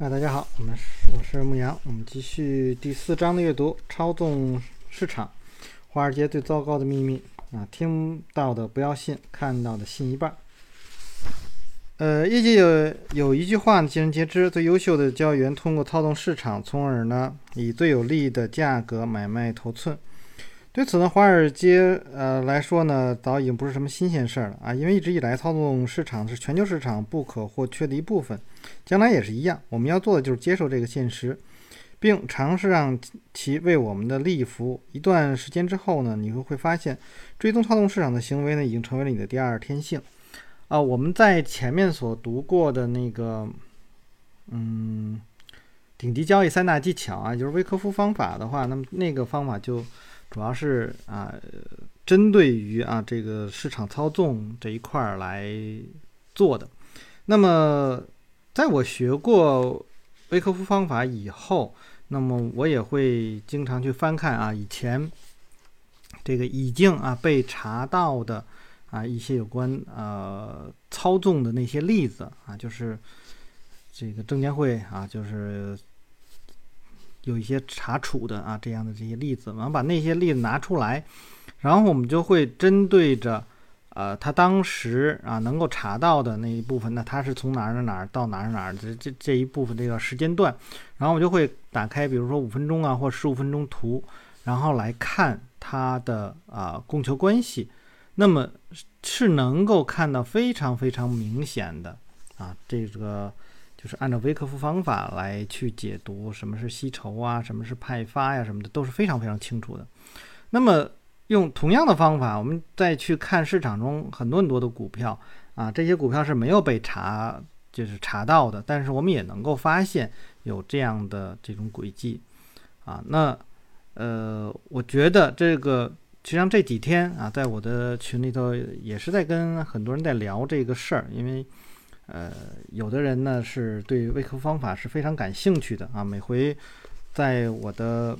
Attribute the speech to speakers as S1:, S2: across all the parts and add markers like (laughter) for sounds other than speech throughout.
S1: 啊，大家好，我们是我是牧羊，我们继续第四章的阅读，操纵市场，华尔街最糟糕的秘密啊，听到的不要信，看到的信一半。呃，业界有有一句话呢，尽人皆知，最优秀的交易员通过操纵市场，从而呢以最有利的价格买卖头寸。对此呢，华尔街呃来说呢，早已经不是什么新鲜事儿了啊，因为一直以来操纵市场是全球市场不可或缺的一部分，将来也是一样。我们要做的就是接受这个现实，并尝试让其为我们的利益服务。一段时间之后呢，你会会发现，追踪操纵市场的行为呢，已经成为了你的第二天性。啊，我们在前面所读过的那个，嗯，顶级交易三大技巧啊，就是威科夫方法的话，那么那个方法就主要是啊，针对于啊这个市场操纵这一块儿来做的。那么，在我学过威科夫方法以后，那么我也会经常去翻看啊以前这个已经啊被查到的。啊，一些有关呃操纵的那些例子啊，就是这个证监会啊，就是有一些查处的啊这样的这些例子，我们把那些例子拿出来，然后我们就会针对着呃他当时啊能够查到的那一部分，那他是从哪儿哪儿到哪儿哪儿这这这一部分这个时间段，然后我就会打开，比如说五分钟啊或十五分钟图，然后来看它的啊供求关系。那么是能够看到非常非常明显的啊，这个就是按照威克夫方法来去解读什么是吸筹啊，什么是派发呀，什么的都是非常非常清楚的。那么用同样的方法，我们再去看市场中很多很多的股票啊，这些股票是没有被查就是查到的，但是我们也能够发现有这样的这种轨迹啊。那呃，我觉得这个。实际上这几天啊，在我的群里头也是在跟很多人在聊这个事儿，因为呃，有的人呢是对微科方法是非常感兴趣的啊。每回在我的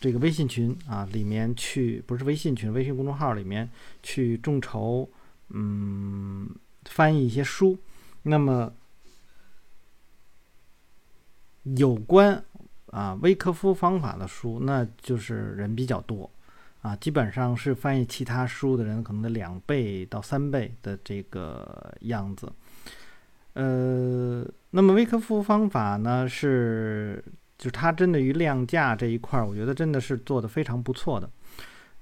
S1: 这个微信群啊里面去，不是微信群，微信公众号里面去众筹，嗯，翻译一些书，那么有关啊微科夫方法的书，那就是人比较多。啊，基本上是翻译其他书的人可能的两倍到三倍的这个样子。呃，那么威科夫方法呢，是就是它针对于量价这一块，我觉得真的是做的非常不错的。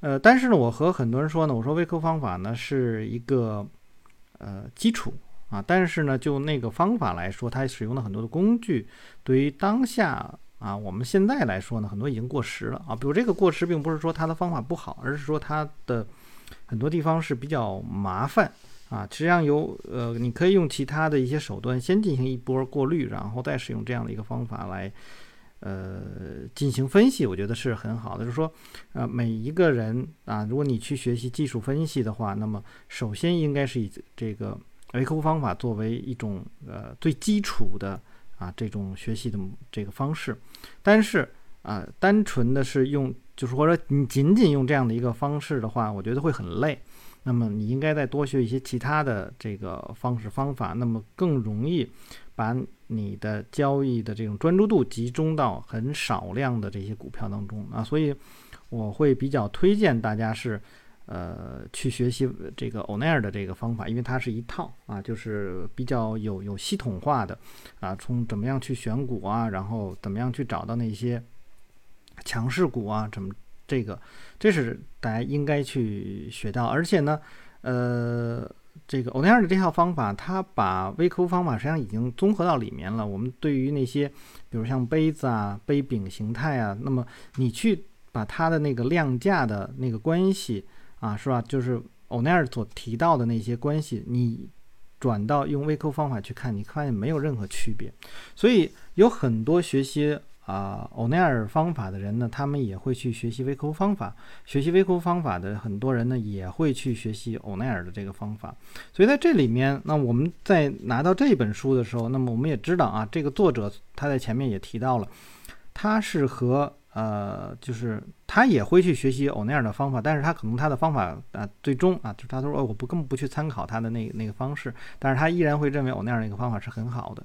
S1: 呃，但是呢，我和很多人说呢，我说威科方法呢是一个呃基础啊，但是呢，就那个方法来说，它使用了很多的工具，对于当下。啊，我们现在来说呢，很多已经过时了啊。比如这个过时，并不是说它的方法不好，而是说它的很多地方是比较麻烦啊。实际上有呃，你可以用其他的一些手段先进行一波过滤，然后再使用这样的一个方法来呃进行分析，我觉得是很好的。就是说，呃，每一个人啊，如果你去学习技术分析的话，那么首先应该是以这个维克夫方法作为一种呃最基础的。啊，这种学习的这个方式，但是啊，单纯的是用，就是或者你仅仅用这样的一个方式的话，我觉得会很累。那么你应该再多学一些其他的这个方式方法，那么更容易把你的交易的这种专注度集中到很少量的这些股票当中啊。所以我会比较推荐大家是。呃，去学习这个欧奈尔的这个方法，因为它是一套啊，就是比较有有系统化的啊，从怎么样去选股啊，然后怎么样去找到那些强势股啊，怎么这个，这是大家应该去学到。而且呢，呃，这个欧奈尔的这套方法，它把微科夫方法实际上已经综合到里面了。我们对于那些，比如像杯子啊、杯柄形态啊，那么你去把它的那个量价的那个关系。啊，是吧？就是欧奈尔所提到的那些关系，你转到用微扣方法去看，你发现没有任何区别。所以有很多学习啊欧奈尔方法的人呢，他们也会去学习微扣方法。学习微扣方法的很多人呢，也会去学习欧奈尔的这个方法。所以在这里面，那我们在拿到这本书的时候，那么我们也知道啊，这个作者他在前面也提到了，他是和呃，就是他也会去学习欧奈尔的方法，但是他可能他的方法啊，最终啊，就是他说哦我不根本不去参考他的那那个方式，但是他依然会认为欧奈尔那个方法是很好的。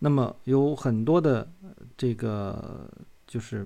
S1: 那么有很多的这个就是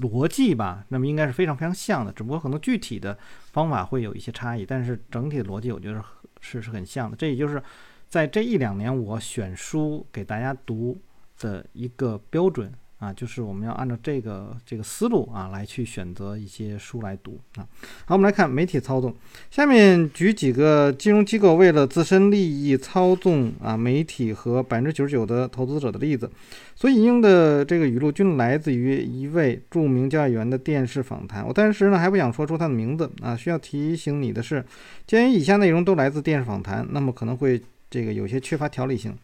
S1: 逻辑吧，那么应该是非常非常像的，只不过可能具体的方法会有一些差异，但是整体的逻辑我觉得是是很像的。这也就是在这一两年我选书给大家读。的一个标准啊，就是我们要按照这个这个思路啊来去选择一些书来读啊。好，我们来看媒体操纵。下面举几个金融机构为了自身利益操纵啊媒体和百分之九十九的投资者的例子。所引用的这个语录均来自于一位著名交易员的电视访谈。我当时呢还不想说出他的名字啊。需要提醒你的是，鉴于以下内容都来自电视访谈，那么可能会这个有些缺乏条理性。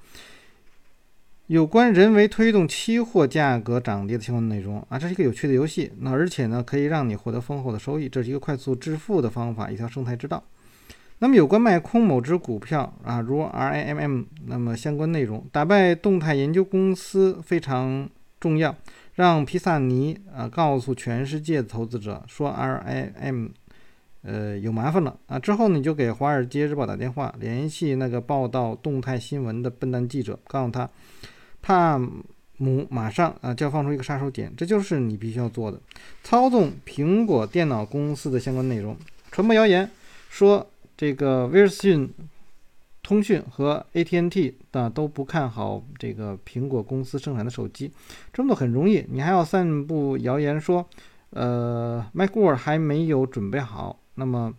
S1: 有关人为推动期货价格涨跌的相关内容啊，这是一个有趣的游戏。那而且呢，可以让你获得丰厚的收益，这是一个快速致富的方法，一条生财之道。那么有关卖空某只股票啊，如 RIMM，那么相关内容，打败动态研究公司非常重要。让皮萨尼啊告诉全世界的投资者说 RIM，呃有麻烦了啊。之后你就给《华尔街日报》打电话，联系那个报道动态新闻的笨蛋记者，告诉他。帕姆马上啊就要放出一个杀手锏，这就是你必须要做的：操纵苹果电脑公司的相关内容，传播谣言，说这个威尔逊通讯和 AT&T 的都不看好这个苹果公司生产的手机，这么做很容易。你还要散布谣言说，呃，Mac w o r 还没有准备好，那么。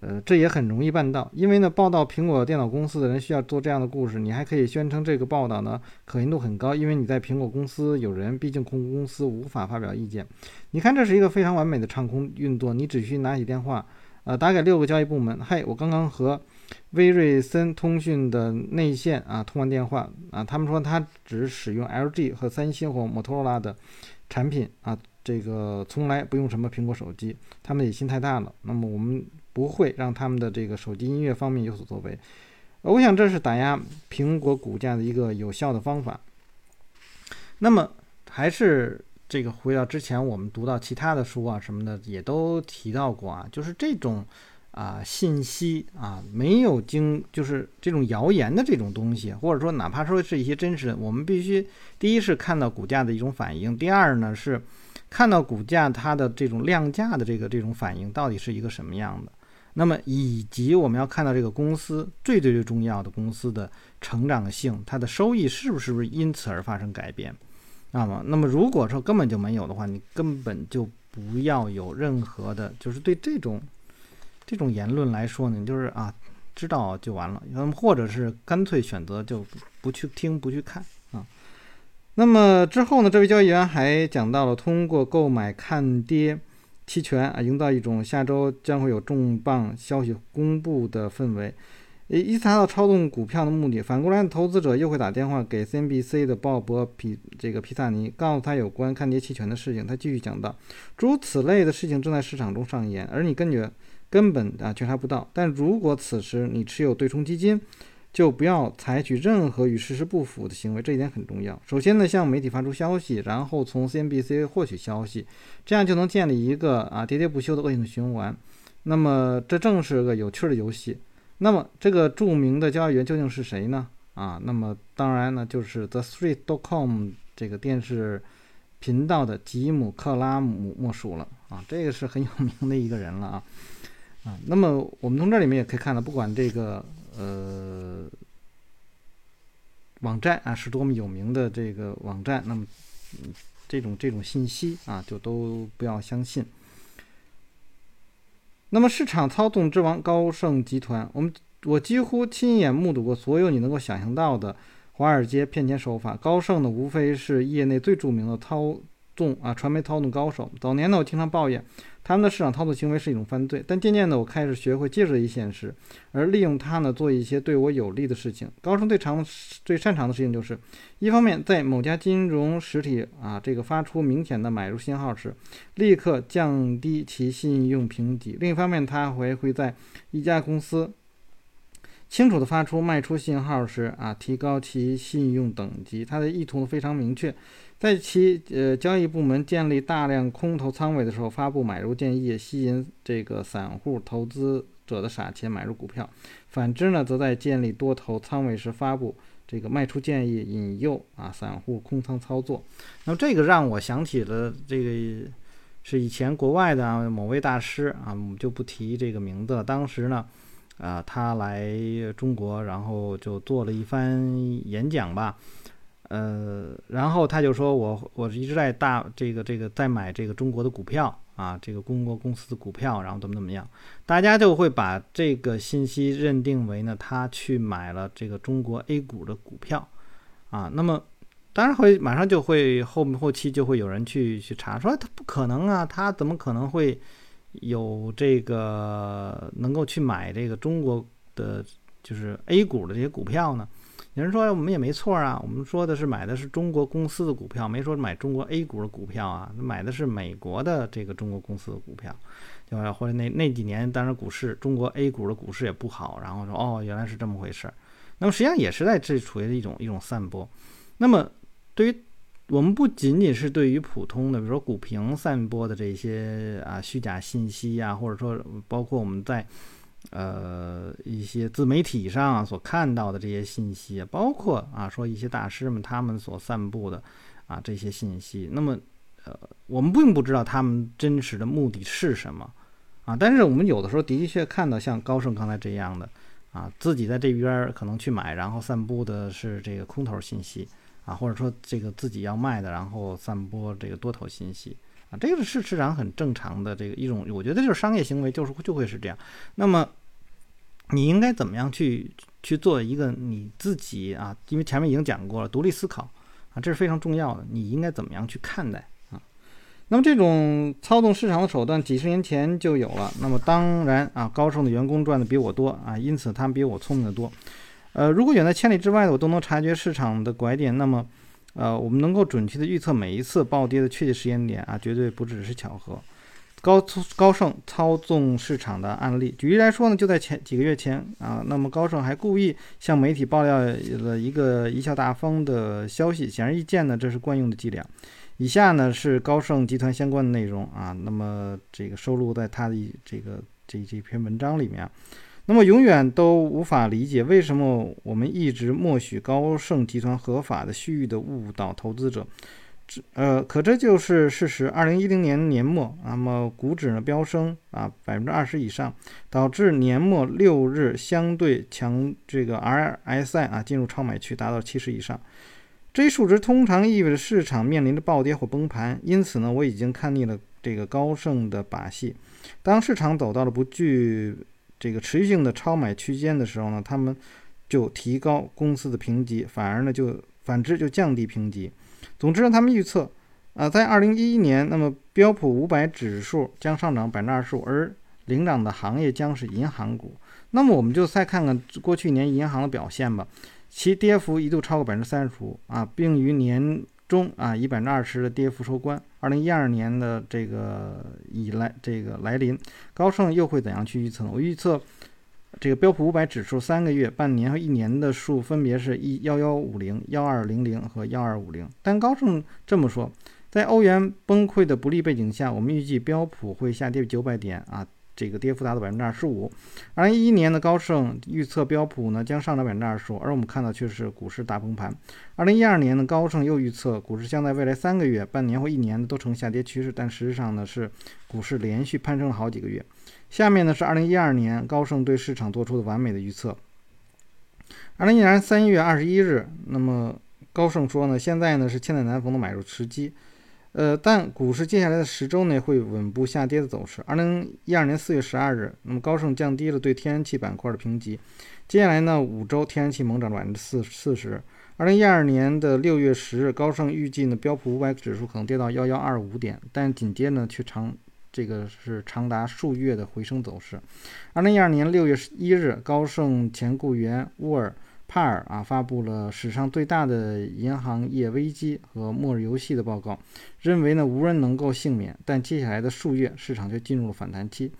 S1: 呃，这也很容易办到，因为呢，报道苹果电脑公司的人需要做这样的故事。你还可以宣称这个报道呢可信度很高，因为你在苹果公司有人，毕竟控股公司无法发表意见。你看，这是一个非常完美的唱空运作。你只需拿起电话，呃，打给六个交易部门。嘿，我刚刚和威瑞森通讯的内线啊通完电话啊，他们说他只使用 LG 和三星或摩托罗拉的产品啊，这个从来不用什么苹果手机。他们野心太大了。那么我们。不会让他们的这个手机音乐方面有所作为，我想这是打压苹果股价的一个有效的方法。那么还是这个回到之前我们读到其他的书啊什么的也都提到过啊，就是这种啊信息啊没有经就是这种谣言的这种东西，或者说哪怕说是一些真实的，我们必须第一是看到股价的一种反应，第二呢是看到股价它的这种量价的这个这种反应到底是一个什么样的。那么，以及我们要看到这个公司最最最重要的公司的成长性，它的收益是不是不是因此而发生改变？那么，那么如果说根本就没有的话，你根本就不要有任何的，就是对这种这种言论来说呢，你就是啊，知道就完了。那么，或者是干脆选择就不去听、不去看啊。那么之后呢，这位交易员还讲到了通过购买看跌。期权啊，营造一种下周将会有重磅消息公布的氛围。一达到操纵股票的目的，反过来，投资者又会打电话给 CNBC 的鲍勃皮这个皮萨尼，告诉他有关看跌期权的事情。他继续讲到，诸如此类的事情正在市场中上演，而你根据根本啊觉察不到。但如果此时你持有对冲基金，就不要采取任何与事实不符的行为，这一点很重要。首先呢，向媒体发出消息，然后从 CNBC 获取消息，这样就能建立一个啊喋喋不休的恶性循环。那么，这正是个有趣的游戏。那么，这个著名的交易员究竟是谁呢？啊，那么当然呢，就是 The Street.com 这个电视频道的吉姆·克拉姆莫属了啊，这个是很有名的一个人了啊啊。那么，我们从这里面也可以看到，不管这个。呃，网站啊是多么有名的这个网站，那么这种这种信息啊就都不要相信。那么市场操纵之王高盛集团，我们我几乎亲眼目睹过所有你能够想象到的华尔街骗钱手法。高盛呢，无非是业内最著名的操纵啊传媒操纵高手。早年呢，我经常抱怨。他们的市场操作行为是一种犯罪，但渐渐的，我开始学会接受一现实，而利用它呢，做一些对我有利的事情。高盛最常、最擅长的事情就是，一方面在某家金融实体啊，这个发出明显的买入信号时，立刻降低其信用评级；另一方面，他还会在一家公司清楚地发出卖出信号时啊，提高其信用等级。它的意图非常明确，在其呃交易部门建立大量空头仓位的时候，发布买入建议，吸引这个散户投资者的傻钱买入股票；反之呢，则在建立多头仓位时发布这个卖出建议，引诱啊散户空仓操作。那么这个让我想起了这个是以前国外的某位大师啊，我们就不提这个名字了。当时呢。啊，他来中国，然后就做了一番演讲吧，呃，然后他就说我我一直在大这个这个在买这个中国的股票啊，这个中国公司的股票，然后怎么怎么样，大家就会把这个信息认定为呢，他去买了这个中国 A 股的股票啊，那么当然会马上就会后后期就会有人去去查说他不可能啊，他怎么可能会？有这个能够去买这个中国的，就是 A 股的这些股票呢？有人说我们也没错啊，我们说的是买的是中国公司的股票，没说买中国 A 股的股票啊，买的是美国的这个中国公司的股票。就或者那那几年，当然股市中国 A 股的股市也不好，然后说哦原来是这么回事。那么实际上也是在这处于一种一种散播。那么对于我们不仅仅是对于普通的，比如说股评散播的这些啊虚假信息呀，或者说包括我们在呃一些自媒体上所看到的这些信息，包括啊说一些大师们他们所散布的啊这些信息，那么呃我们并不知道他们真实的目的是什么啊，但是我们有的时候的确看到像高盛刚才这样的啊自己在这边可能去买，然后散布的是这个空头信息。啊，或者说这个自己要卖的，然后散播这个多头信息啊，这个是市场很正常的这个一种，我觉得就是商业行为，就是就会是这样。那么你应该怎么样去去做一个你自己啊？因为前面已经讲过了，独立思考啊，这是非常重要的。你应该怎么样去看待啊？那么这种操纵市场的手段，几十年前就有了。那么当然啊，高盛的员工赚的比我多啊，因此他们比我聪明的多。呃，如果远在千里之外的我都能察觉市场的拐点，那么，呃，我们能够准确的预测每一次暴跌的确切时间点啊，绝对不只是巧合。高高盛操纵市场的案例，举例来说呢，就在前几个月前啊，那么高盛还故意向媒体爆料了一个贻笑大方的消息，显而易见呢，这是惯用的伎俩。以下呢是高盛集团相关的内容啊，那么这个收录在他的这个这这篇文章里面。那么永远都无法理解为什么我们一直默许高盛集团合法的蓄意的误导投资者，这呃，可这就是事实。二零一零年年末，那么股指呢飙升啊百分之二十以上，导致年末六日相对强这个 RSI 啊进入超买区，达到七十以上。这一数值通常意味着市场面临着暴跌或崩盘。因此呢，我已经看腻了这个高盛的把戏。当市场走到了不具这个持续性的超买区间的时候呢，他们就提高公司的评级，反而呢就反之就降低评级。总之呢，他们预测，啊，在二零一一年，那么标普五百指数将上涨百分之二十五，而领涨的行业将是银行股。那么我们就再看看过去一年银行的表现吧，其跌幅一度超过百分之三十五啊，并于年。中啊，以百分之二十的跌幅收官。二零一二年的这个以来，这个来临，高盛又会怎样去预测？我预测这个标普五百指数三个月、半年和一年的数分别是一幺幺五零、幺二零零和幺二五零。但高盛这么说，在欧元崩溃的不利背景下，我们预计标普会下跌九百点啊。这个跌幅达到百分之二十五。二零一一年的高盛预测标普呢将上涨百分之二十五，而我们看到却是股市大崩盘。二零一二年的高盛又预测股市将在未来三个月、半年或一年都呈下跌趋势，但实际上呢是股市连续攀升了好几个月。下面呢是二零一二年高盛对市场做出的完美的预测。二零一二年三月二十一日，那么高盛说呢，现在呢是千载难逢的买入时机。呃，但股市接下来的十周内会稳步下跌的走势。二零一二年四月十二日，那么高盛降低了对天然气板块的评级。接下来呢，五周天然气猛涨百分之四四十。二零一二年的六月十日，高盛预计呢标普五百指数可能跌到幺幺二五点，但紧接着呢却长这个是长达数月的回升走势。二零一二年六月一日，高盛前雇员沃尔。帕尔啊发布了史上最大的银行业危机和末日游戏的报告，认为呢无人能够幸免。但接下来的数月，市场却进入了反弹期。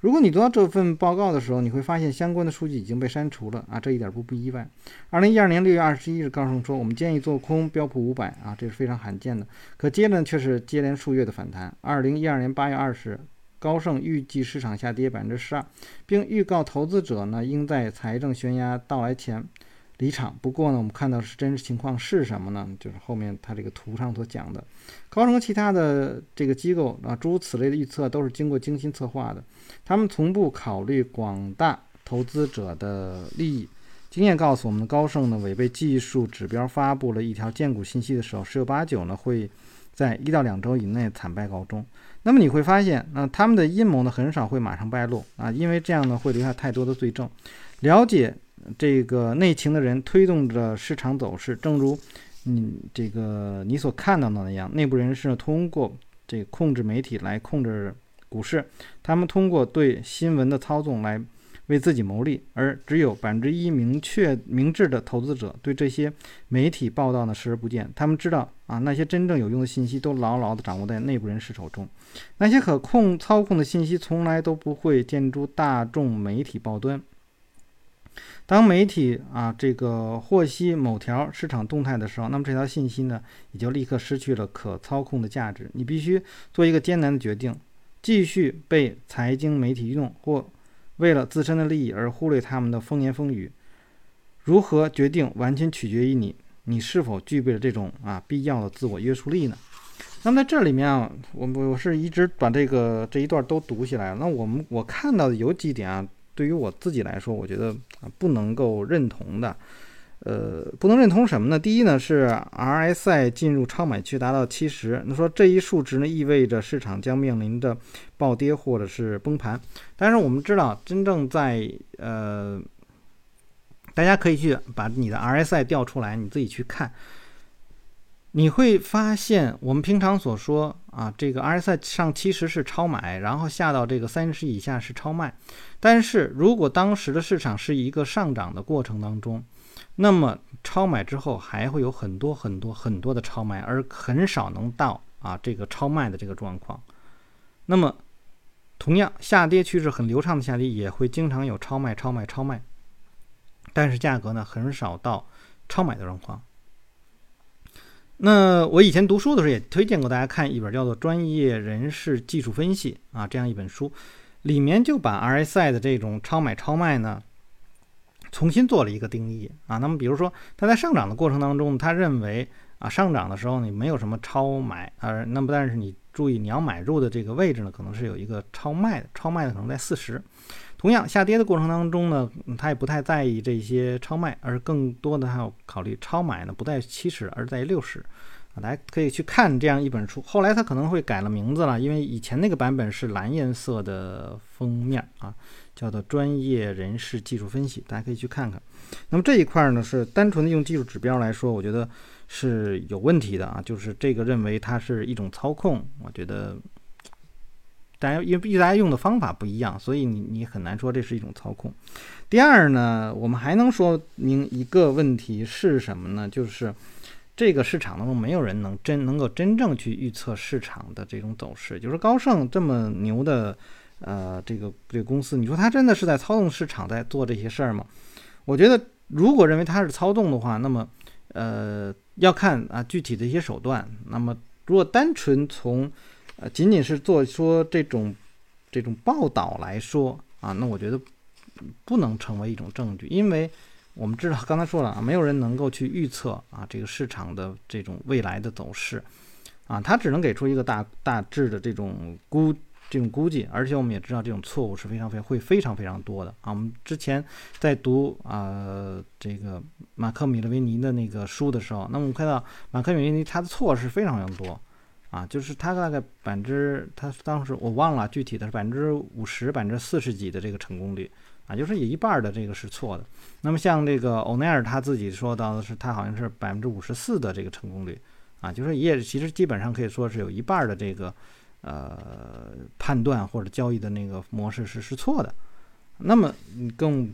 S1: 如果你读到这份报告的时候，你会发现相关的数据已经被删除了啊，这一点不不意外。二零一二年六月二十一日，高盛说我们建议做空标普五百啊，这是非常罕见的。可接着却是接连数月的反弹。二零一二年八月二十日。高盛预计市场下跌百分之十二，并预告投资者呢应在财政悬崖到来前离场。不过呢，我们看到是真实情况是什么呢？就是后面它这个图上所讲的，高盛和其他的这个机构啊，诸如此类的预测都是经过精心策划的，他们从不考虑广大投资者的利益。经验告诉我们，高盛呢违背技术指标发布了一条荐股信息的时候，十有八九呢会在一到两周以内惨败告终。那么你会发现，那他们的阴谋呢，很少会马上败露啊，因为这样呢会留下太多的罪证。了解这个内情的人推动着市场走势，正如你这个你所看到的那样，内部人士通过这控制媒体来控制股市，他们通过对新闻的操纵来。为自己谋利，而只有百分之一明确明智的投资者对这些媒体报道呢视而不见。他们知道啊，那些真正有用的信息都牢牢地掌握在内部人士手中，那些可控操控的信息从来都不会见诸大众媒体报端。当媒体啊这个获悉某条市场动态的时候，那么这条信息呢也就立刻失去了可操控的价值。你必须做一个艰难的决定：继续被财经媒体用或。为了自身的利益而忽略他们的风言风语，如何决定完全取决于你，你是否具备了这种啊必要的自我约束力呢？那么在这里面啊，我我我是一直把这个这一段都读起来。那我们我看到的有几点啊，对于我自己来说，我觉得啊不能够认同的。呃，不能认同什么呢？第一呢是 RSI 进入超买区达到七十，那说这一数值呢意味着市场将面临着暴跌或者是崩盘。但是我们知道，真正在呃，大家可以去把你的 RSI 调出来，你自己去看，你会发现我们平常所说啊，这个 RSI 上七十是超买，然后下到这个三十以下是超卖。但是如果当时的市场是一个上涨的过程当中，那么超买之后还会有很多很多很多的超买，而很少能到啊这个超卖的这个状况。那么同样下跌趋势很流畅的下跌也会经常有超卖、超卖、超卖，但是价格呢很少到超买的状况。那我以前读书的时候也推荐过大家看一本叫做《专业人士技术分析》啊这样一本书，里面就把 RSI 的这种超买、超卖呢。重新做了一个定义啊，那么比如说它在上涨的过程当中，他认为啊上涨的时候你没有什么超买，而那么但是你注意你要买入的这个位置呢，可能是有一个超卖的，超卖的可能在四十。同样下跌的过程当中呢，他也不太在意这些超卖，而更多的还要考虑超买呢不在七十，而在六十。啊，大家可以去看这样一本书。后来他可能会改了名字了，因为以前那个版本是蓝颜色的封面啊。叫做专业人士技术分析，大家可以去看看。那么这一块呢，是单纯的用技术指标来说，我觉得是有问题的啊。就是这个认为它是一种操控，我觉得大家因为大家用的方法不一样，所以你你很难说这是一种操控。第二呢，我们还能说明一个问题是什么呢？就是这个市场当中没有人能真能够真正去预测市场的这种走势。就是高盛这么牛的。呃，这个这个公司，你说他真的是在操纵市场，在做这些事儿吗？我觉得，如果认为他是操纵的话，那么，呃，要看啊具体的一些手段。那么，如果单纯从，呃，仅仅是做说这种这种报道来说啊，那我觉得不能成为一种证据，因为我们知道刚才说了啊，没有人能够去预测啊这个市场的这种未来的走势，啊，他只能给出一个大大致的这种估。这种估计，而且我们也知道这种错误是非常非常会非常非常多的啊。我们之前在读啊这个马克米勒维尼的那个书的时候，那我们看到马克米勒维尼他的错是非常非常多啊，就是他大概百分之他当时我忘了具体的是百分之五十百分之四十几的这个成功率啊，就是有一半的这个是错的。那么像这个欧奈尔他自己说到的是他好像是百分之五十四的这个成功率啊，就是也其实基本上可以说是有一半的这个。呃，判断或者交易的那个模式是是错的，那么你更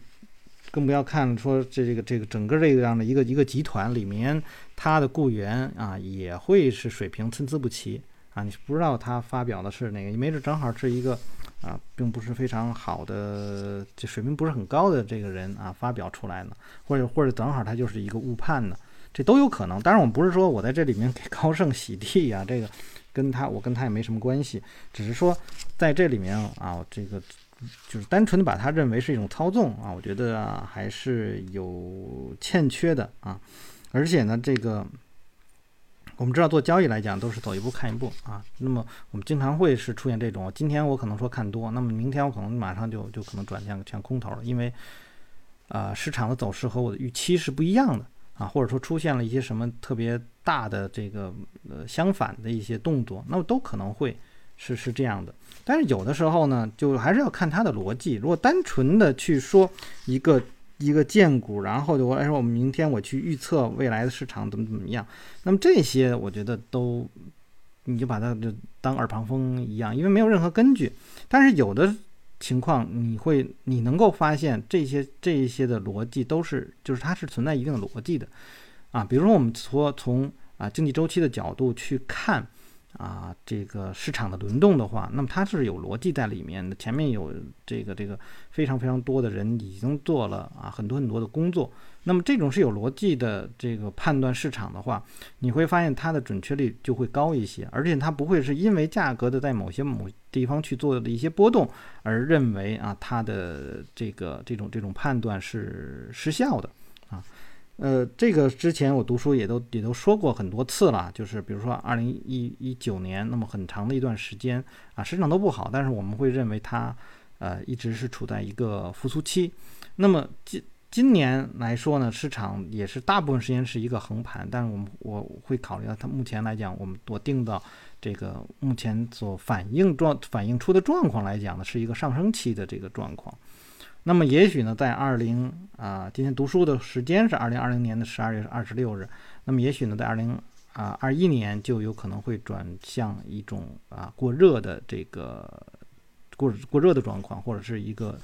S1: 更不要看说这这个这个整个这样的一个一个集团里面，它的雇员啊也会是水平参差不齐啊，你不知道他发表的是哪个，没准正好是一个啊，并不是非常好的，这水平不是很高的这个人啊发表出来呢，或者 (laughs) 或者正好他就是一个误判呢，这都有可能。当然，我们不是说我在这里面给高盛洗地呀，这个跟他我跟他也没什么关系，只是说在这里面啊，这个。就是单纯的把它认为是一种操纵啊，我觉得还是有欠缺的啊，而且呢，这个我们知道做交易来讲都是走一步看一步啊，那么我们经常会是出现这种，今天我可能说看多，那么明天我可能马上就就可能转向向空头了，因为啊市场的走势和我的预期是不一样的啊，或者说出现了一些什么特别大的这个呃相反的一些动作，那么都可能会。是是这样的，但是有的时候呢，就还是要看它的逻辑。如果单纯的去说一个一个荐股，然后就我来说，我们明天我去预测未来的市场怎么怎么样，那么这些我觉得都你就把它就当耳旁风一样，因为没有任何根据。但是有的情况你会你能够发现这些这一些的逻辑都是就是它是存在一定的逻辑的啊，比如说我们说从啊经济周期的角度去看。啊，这个市场的轮动的话，那么它是有逻辑在里面的。前面有这个这个非常非常多的人已经做了啊很多很多的工作，那么这种是有逻辑的这个判断市场的话，你会发现它的准确率就会高一些，而且它不会是因为价格的在某些某地方去做的一些波动而认为啊它的这个这种这种判断是失效的。呃，这个之前我读书也都也都说过很多次了，就是比如说二零一一九年那么很长的一段时间啊，市场都不好，但是我们会认为它呃一直是处在一个复苏期。那么今今年来说呢，市场也是大部分时间是一个横盘，但是我们我会考虑到它目前来讲，我们我定到这个目前所反映状反映出的状况来讲呢，是一个上升期的这个状况。那么也许呢，在二零啊，今天读书的时间是二零二零年的十二月二十六日。那么也许呢，在二零啊二一年就有可能会转向一种啊过热的这个过过热的状况，或者是一个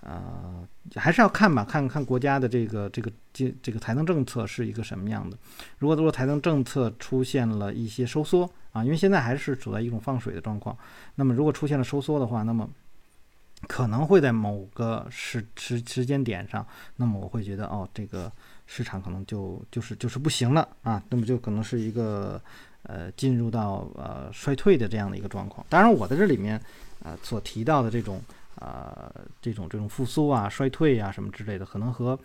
S1: 呃，还是要看吧，看看国家的这个这个这这个财政政策是一个什么样的。如果如果财政政策出现了一些收缩啊，因为现在还是处在一种放水的状况，那么如果出现了收缩的话，那么可能会在某个时时时间点上，那么我会觉得哦，这个市场可能就就是就是不行了啊，那么就可能是一个呃进入到呃衰退的这样的一个状况。当然，我在这里面呃所提到的这种呃这种这种复苏啊、衰退啊什么之类的，可能和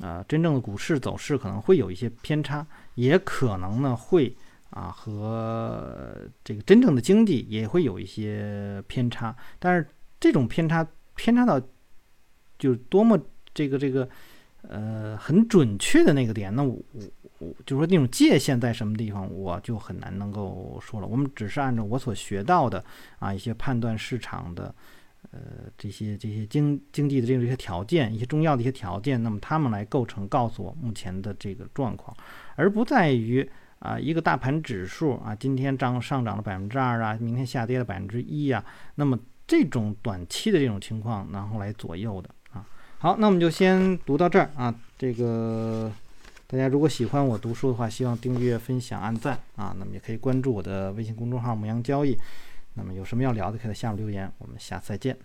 S1: 呃真正的股市走势可能会有一些偏差，也可能呢会啊和这个真正的经济也会有一些偏差，但是。这种偏差偏差到，就是多么这个这个，呃，很准确的那个点，那我我就说那种界限在什么地方，我就很难能够说了。我们只是按照我所学到的啊一些判断市场的，呃，这些这些经经济的这种一些条件，一些重要的一些条件，那么他们来构成告诉我目前的这个状况，而不在于啊一个大盘指数啊今天涨上涨了百分之二啊，明天下跌了百分之一啊，那么。这种短期的这种情况，然后来左右的啊。好，那我们就先读到这儿啊。这个大家如果喜欢我读书的话，希望订阅、分享、按赞啊。那么也可以关注我的微信公众号“牧羊交易”。那么有什么要聊的，可以在下面留言。我们下次再见。